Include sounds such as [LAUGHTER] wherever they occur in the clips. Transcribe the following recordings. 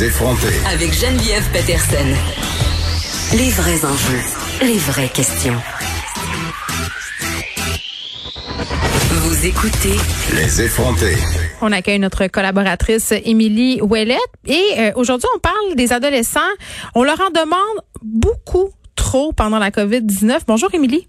Les effronter. Avec Geneviève Peterson. Les vrais enjeux, les vraies questions. Vous écoutez Les effronter. On accueille notre collaboratrice Émilie Ouellette et euh, aujourd'hui on parle des adolescents. On leur en demande beaucoup trop pendant la COVID-19. Bonjour Émilie.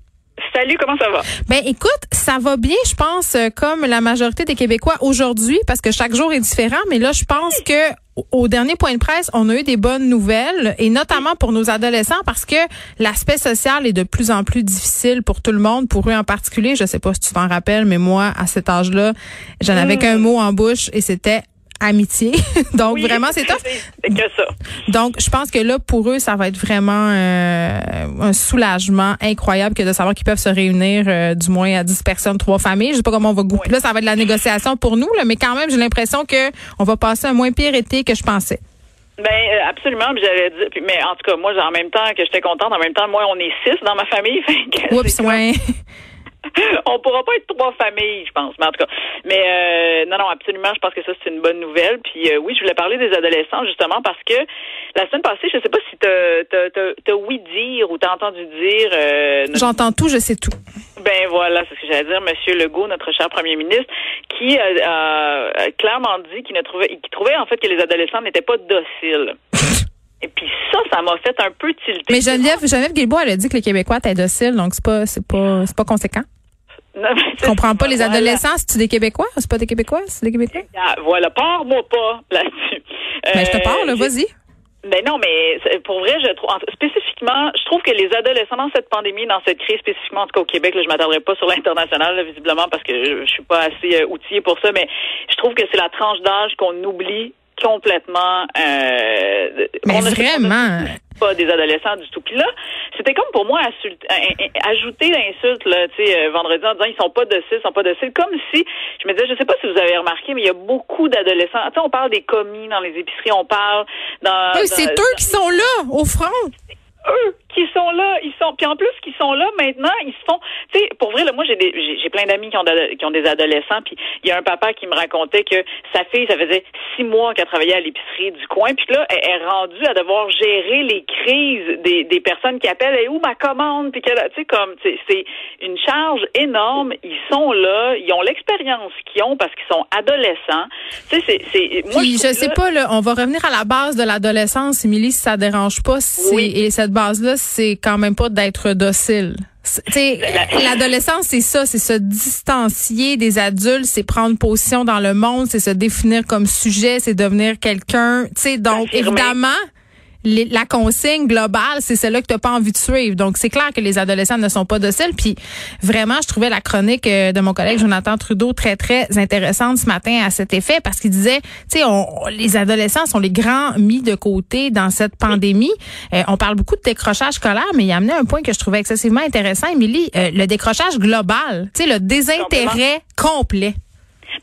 Salut, comment ça va? Ben écoute, ça va bien, je pense, euh, comme la majorité des Québécois aujourd'hui, parce que chaque jour est différent. Mais là, je pense que au dernier point de presse, on a eu des bonnes nouvelles, et notamment pour nos adolescents, parce que l'aspect social est de plus en plus difficile pour tout le monde, pour eux en particulier. Je sais pas si tu t'en rappelles, mais moi, à cet âge-là, j'en avais qu'un mot en bouche, et c'était amitié. [LAUGHS] Donc Oui, vraiment c'est top. C'est que ça. Donc je pense que là pour eux ça va être vraiment euh, un soulagement incroyable que de savoir qu'ils peuvent se réunir euh, du moins à 10 personnes, trois familles. Je sais pas comment on va goûter. Là ça va être de la négociation pour nous là, mais quand même j'ai l'impression que on va passer un moins pire été que je pensais. Ben euh, absolument, j'avais dit, mais en tout cas, moi, en même temps que j'étais contente, en même temps, moi, on est six dans ma famille. [LAUGHS] fait que Oups, ouais. [LAUGHS] [LAUGHS] on pourra pas être trois familles, je pense. Mais en tout cas, mais euh, non, non, absolument, je pense que ça c'est une bonne nouvelle. Puis euh, oui, je voulais parler des adolescents justement parce que la semaine passée, je sais pas si t'as t'as t'as- t'as oui dire ou t'as entendu dire. euh, notre- J'entends tout, je sais tout. Ben voilà, c'est ce que j'allais dire, Monsieur Legault, notre cher Premier ministre, qui a clairement dit qu'il ne trouvait, qu'il trouvait en fait que les adolescents n'étaient pas dociles. Et puis ça, ça m'a fait un peu tilter. Mais Geneviève, Geneviève Guilbeault, elle a dit que les Québécois étaient dociles, donc c'est pas c'est pas c'est pas conséquent. [LAUGHS] Je comprends pas les voilà. adolescents, c'est-tu des Québécois? C'est pas des Québécois? C'est des Québécois? Ah, Voilà, pars-moi pas là-dessus. Ben, je te Euh, parle, vas-y. Ben non, mais pour vrai, je trouve en- spécifiquement, je trouve que les adolescents dans cette pandémie, dans cette crise spécifiquement, en tout cas au Québec, là, je m'attendrai pas sur l'international, là, visiblement, parce que je, je suis pas assez euh, outillée pour ça, mais je trouve que c'est la tranche d'âge qu'on oublie complètement. Euh, Mais vraiment. Pas des adolescents du tout. Puis là, c'était comme pour moi assulte- euh, euh, ajouter l'insulte là, tu sais, euh, vendredi en disant ils sont pas dociles, ils sont pas dociles, comme si je me disais, je sais pas si vous avez remarqué, mais il y a beaucoup d'adolescents. Sais, on parle des commis dans les épiceries, on parle dans. Oui, dans- c'est eux qui sont là, au front. eux qui sont là, ils sont puis en plus qui sont là maintenant, ils se font tu sais pour vrai là moi j'ai j'ai plein d'amis qui ont qui ont des adolescents puis il y a un papa qui me racontait que sa fille ça faisait six mois qu'elle travaillait à l'épicerie du coin puis là elle est rendue à devoir gérer les crises des, des personnes qui appellent et où ma commande puis que là, tu sais comme c'est une charge énorme, ils sont là, ils ont l'expérience qu'ils ont parce qu'ils sont adolescents. Tu sais c'est c'est moi Puis je sais là- pas, là, on va revenir à la base de l'adolescence, Émilie, si ça dérange pas. Oui. Et cette base-là, c'est quand même pas d'être docile. L'adolescence, c'est ça, c'est se distancier des adultes, c'est prendre position dans le monde, c'est se définir comme sujet, c'est devenir quelqu'un. Donc évidemment, les- la consigne globale, c'est celle-là que tu pas envie de suivre. Donc, c'est clair que les adolescents ne sont pas dociles. Puis, vraiment, je trouvais la chronique euh, de mon collègue Jonathan Trudeau très, très intéressante ce matin à cet effet parce qu'il disait, tu sais, les adolescents sont les grands mis de côté dans cette pandémie. Euh, on parle beaucoup de décrochage scolaire, mais il a amené un point que je trouvais excessivement intéressant, Émilie, euh, le décrochage global, tu sais, le désintérêt complet.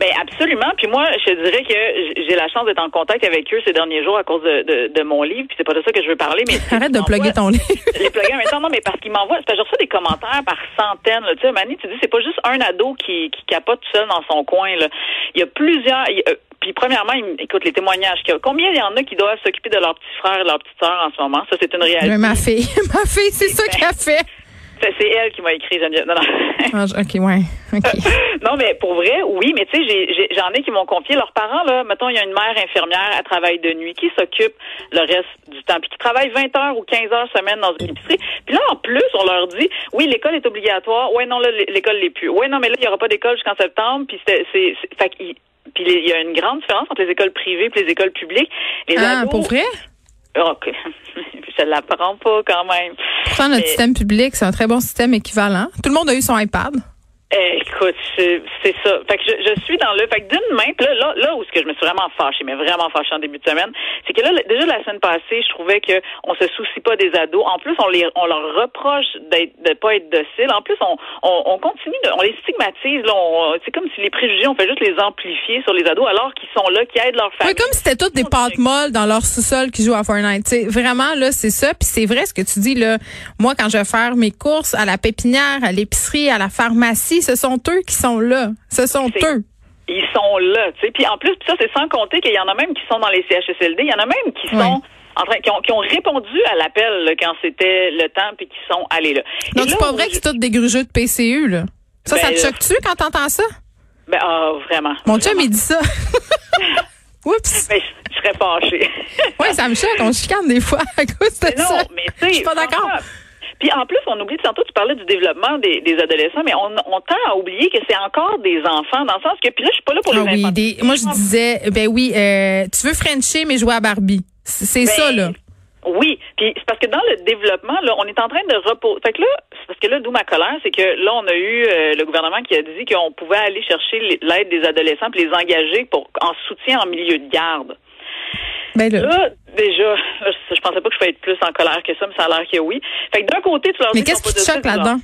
Ben absolument. Puis moi, je dirais que j'ai la chance d'être en contact avec eux ces derniers jours à cause de, de, de mon livre. Puis c'est pas de ça que je veux parler, mais [LAUGHS] Arrête de plugger ton livre. les plugger temps, non, mais parce qu'ils m'envoient, c'est parce que je reçois des commentaires par centaines. Là. Tu sais, Mani, tu dis, c'est pas juste un ado qui, qui capote tout seul dans son coin. Là. Il y a plusieurs. il euh, puis premièrement, écoute les témoignages. qu'il y a. Combien il y en a qui doivent s'occuper de leurs petits frères et leurs petites sœurs en ce moment? Ça, c'est une réalité. Mais ma fille, [LAUGHS] ma fille, c'est ça qu'elle fait. C'est elle qui m'a écrit, Geneviève. Non, non. [LAUGHS] Ah, OK, ouais. [LAUGHS] Non, mais pour vrai, oui, mais tu sais, j'en ai qui m'ont confié leurs parents, là. Mettons, il y a une mère infirmière à travail de nuit qui s'occupe le reste du temps, puis qui travaille 20 heures ou 15 heures semaine dans une épicerie. Puis là, en plus, on leur dit, oui, l'école est obligatoire. Ouais, non, là, l'école l'est plus. Ouais, non, mais là, il n'y aura pas d'école jusqu'en septembre. Puis c'est, fait il y a une grande différence entre les écoles privées et les écoles publiques. Les Ah, ados- pour vrai? OK. [LAUGHS] Je l'apprends pas quand même. Pourtant, notre Mais- système public, c'est un très bon système équivalent. Tout le monde a eu son iPad. Eh, écoute, c'est ça. Fait que je, je suis dans le. Fait que d'une main, là, là, là où ce que je me suis vraiment fâchée, mais vraiment fâchée en début de semaine, c'est que là, déjà la semaine passée, je trouvais que on se soucie pas des ados. En plus, on les, on leur reproche d'être, de pas être dociles. En plus, on, on, on continue, de, on les stigmatise. Là, on- c'est comme si les préjugés, on fait juste les amplifier sur les ados, alors qu'ils sont là, qui aident leur famille. comme si c'était toutes des pâtes molles dans leur sous-sol qui jouent à Fortnite. T'sais, vraiment, là, c'est ça. Puis c'est vrai ce que tu dis, là. Moi, quand je vais faire mes courses à la pépinière, à l'épicerie, à la pharmacie, ce sont eux qui sont là. Ce sont eux. ils sont là, tu sais. Puis en plus, ça c'est sans compter qu'il y en a même qui sont dans les CHSLD, il y en a même qui sont en train, qui ont, qui ont répondu à l'appel quand c'était le temps, puis qui sont allés là. Donc, c'est pas vrai que je- c'est tous des grugeux de PCU, là. Ça, ça Ben, te là- choque-tu quand t'entends ça? Ben, ah, vraiment. Mon chum, il dit ça. [LAUGHS] Oups. Ben, je, je serais fâchée. Oui, ça me choque. On chicane des fois à cause de Mais non, ça. mais tu sais. Je suis pas d'accord. Puis en plus, on oublie, tantôt tu parlais du développement des, des adolescents, mais on, on tend à oublier que c'est encore des enfants, dans le sens que, puis là, je suis pas là pour Ah les oui, infantiles. des, moi je disais, ben oui, euh, tu veux Frencher mais jouer à Barbie. C'est Ben, ça là. Oui, puis c'est parce que dans le développement, là, on est en train de reposer. Fait que là, c'est parce que là, d'où ma colère, c'est que là, on a eu euh, le gouvernement qui a dit qu'on pouvait aller chercher l'aide des adolescents puis les engager pour en soutien en milieu de garde. Ben là. Là, déjà, je, pensais pas que je pouvais être plus en colère que ça, mais ça a l'air que oui. Fait que d'un côté, tu leur Mais dis qu'est-ce qu'ils qui te choque là-dedans?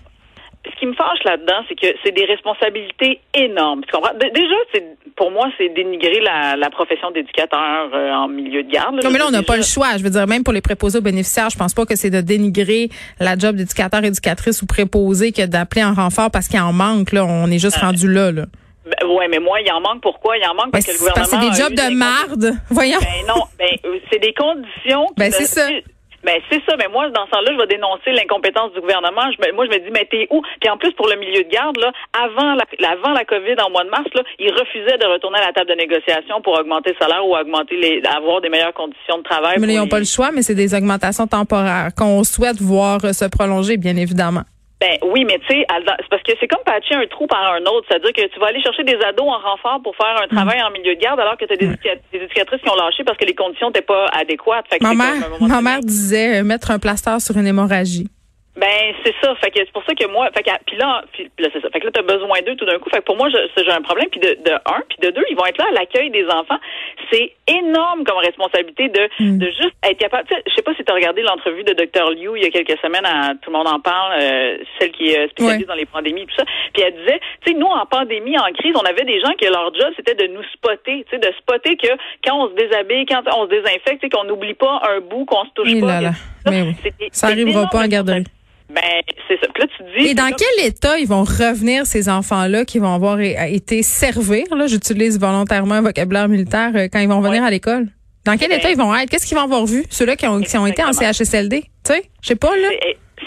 ce qui me fâche là-dedans, c'est que c'est des responsabilités énormes. Tu comprends? Dé- Déjà, c'est pour moi, c'est dénigrer la, la profession d'éducateur euh, en milieu de garde. Non, mais là, on n'a Déjà- pas le choix. Je veux dire, même pour les préposés aux bénéficiaires, je pense pas que c'est de dénigrer la job d'éducateur, éducatrice ou préposé que d'appeler en renfort parce qu'il en manque. Là, on est juste rendu là. là. Ben, ouais, mais moi, il en manque pourquoi? Il en manque Ben, parce que le gouvernement. c'est des jobs de des marde. [LAUGHS] Voyons. Ben non, ben euh, c'est des conditions. Ben, ne- c'est ça. Ben c'est ça, mais moi dans ce temps-là, je vais dénoncer l'incompétence du gouvernement. Je moi je me dis mais t'es où? Puis en plus pour le milieu de garde là, avant la avant la Covid en mois de mars là, ils refusaient de retourner à la table de négociation pour augmenter le salaire ou augmenter les avoir des meilleures conditions de travail. Mais ils n'ont pas le choix, mais c'est des augmentations temporaires qu'on souhaite voir se prolonger, bien évidemment. Ben oui, mais tu sais, c'est parce que c'est comme patcher un trou par un autre. C'est-à-dire que tu vas aller chercher des ados en renfort pour faire un travail en milieu de garde alors que tu as des, éduca- des éducatrices qui ont lâché parce que les conditions n'étaient pas adéquates. Fait que Ma mère, ma mère disait euh, mettre un plaster sur une hémorragie. Ben c'est ça, fait que c'est pour ça que moi, fait que puis là, puis là c'est ça, fait que là t'as besoin d'eux tout d'un coup, fait que pour moi j'ai un problème, puis de, de un, puis de deux, ils vont être là à l'accueil des enfants, c'est énorme comme responsabilité de Mm. de juste être capable. tu sais, Je sais pas si t'as regardé l'entrevue de Dr Liu il y a quelques semaines, à, tout le monde en parle, euh, celle qui est spécialisée Ouais. dans les pandémies, tout ça, puis elle disait, tu sais nous en pandémie, en crise, on avait des gens que leur job c'était de nous spotter, tu sais, de spotter que quand on se déshabille, quand on se désinfecte, tu sais, qu'on n'oublie pas un bout, qu'on se touche Oui, pas. là, là. que- Mais oui. Ça arrivera pas en garderie. Ben, c'est ça. Puis là, tu te dis. Et dans quel état ils vont revenir, ces enfants-là, qui vont avoir été servir, là, j'utilise volontairement un vocabulaire militaire, euh, quand ils vont venir Ouais. à l'école? Dans quel Ben, état ils vont être? Qu'est-ce qu'ils vont avoir vu? Ceux-là qui ont, qui ont été en. CHSLD? Tu sais, je sais pas, là.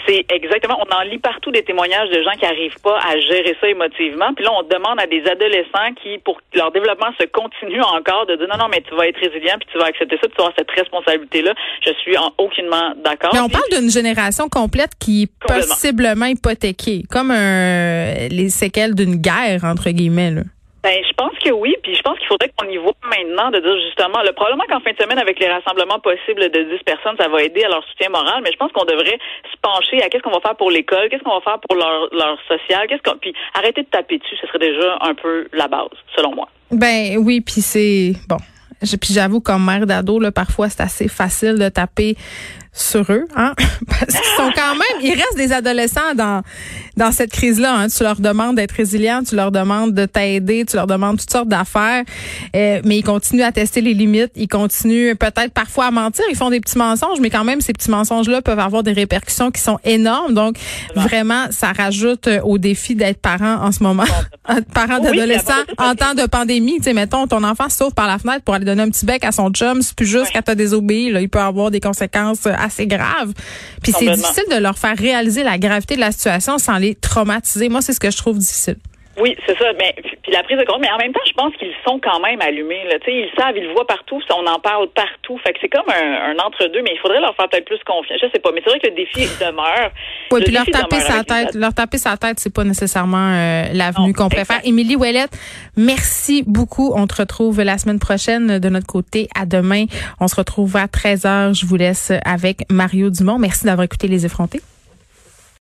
C'est- exactement. On en lit partout des témoignages de gens qui n'arrivent pas à gérer ça émotivement. Puis là, on demande à des adolescents qui, pour que leur développement se continue encore, de dire non, non, mais tu vas être résilient, puis tu vas accepter ça, puis tu vas avoir cette responsabilité-là. Je suis en aucunement d'accord. Mais on parle d'une génération complète qui est possiblement hypothéquée, comme un, les séquelles d'une guerre, entre guillemets, là. Ben, je pense que oui, puis je pense qu'il faudrait qu'on y voit maintenant de dire justement, le probablement qu'en fin de semaine, avec les rassemblements possibles de 10 personnes, ça va aider à leur soutien moral, mais je pense qu'on devrait se pencher à qu'est-ce qu'on va faire pour l'école, qu'est-ce qu'on va faire pour leur, leur social, qu'est-ce qu'on, puis arrêter de taper dessus, ce serait déjà un peu la base, selon moi. Ben oui, puis c'est bon. Puis j'avoue, comme mère d'ado, là, parfois c'est assez facile de taper sur eux, hein, [LAUGHS] parce qu'ils sont quand même, il reste des adolescents dans dans cette crise-là. Hein. Tu leur demandes d'être résilients, tu leur demandes de t'aider, tu leur demandes toutes sortes d'affaires, euh, mais ils continuent à tester les limites, ils continuent peut-être parfois à mentir, ils font des petits mensonges, mais quand même ces petits mensonges-là peuvent avoir des répercussions qui sont énormes. Donc vraiment, ça rajoute euh, au défi d'être parent en ce moment, [LAUGHS] parent Oui, part en temps de pandémie. Tu sais, mettons ton enfant sauve par la fenêtre pour aller donner un petit bec à son chum, c'est plus juste Ouais. t'as désobéi, là, il peut avoir des conséquences euh, assez graves. Puis c'est difficile de leur faire réaliser la gravité de la situation sans les traumatiser. Moi, c'est ce que je trouve difficile. Oui, c'est ça. Mais puis la prise de compte, mais en même temps, je pense qu'ils sont quand même allumés. Là. Ils savent, ils le voient partout. On en parle partout. Fait que c'est comme un, un entre-deux, mais il faudrait leur faire peut-être plus confiance. Je sais pas, mais c'est vrai que le défi demeure. Oui, Le puis leur taper sa tête, leur taper sa tête, c'est pas nécessairement euh, l'avenue qu'on préfère. Émilie Ouellette, merci beaucoup. On te retrouve la semaine prochaine de notre côté. À demain. On se retrouve à 13h. Je vous laisse avec Mario Dumont. Merci d'avoir écouté Les Effrontés.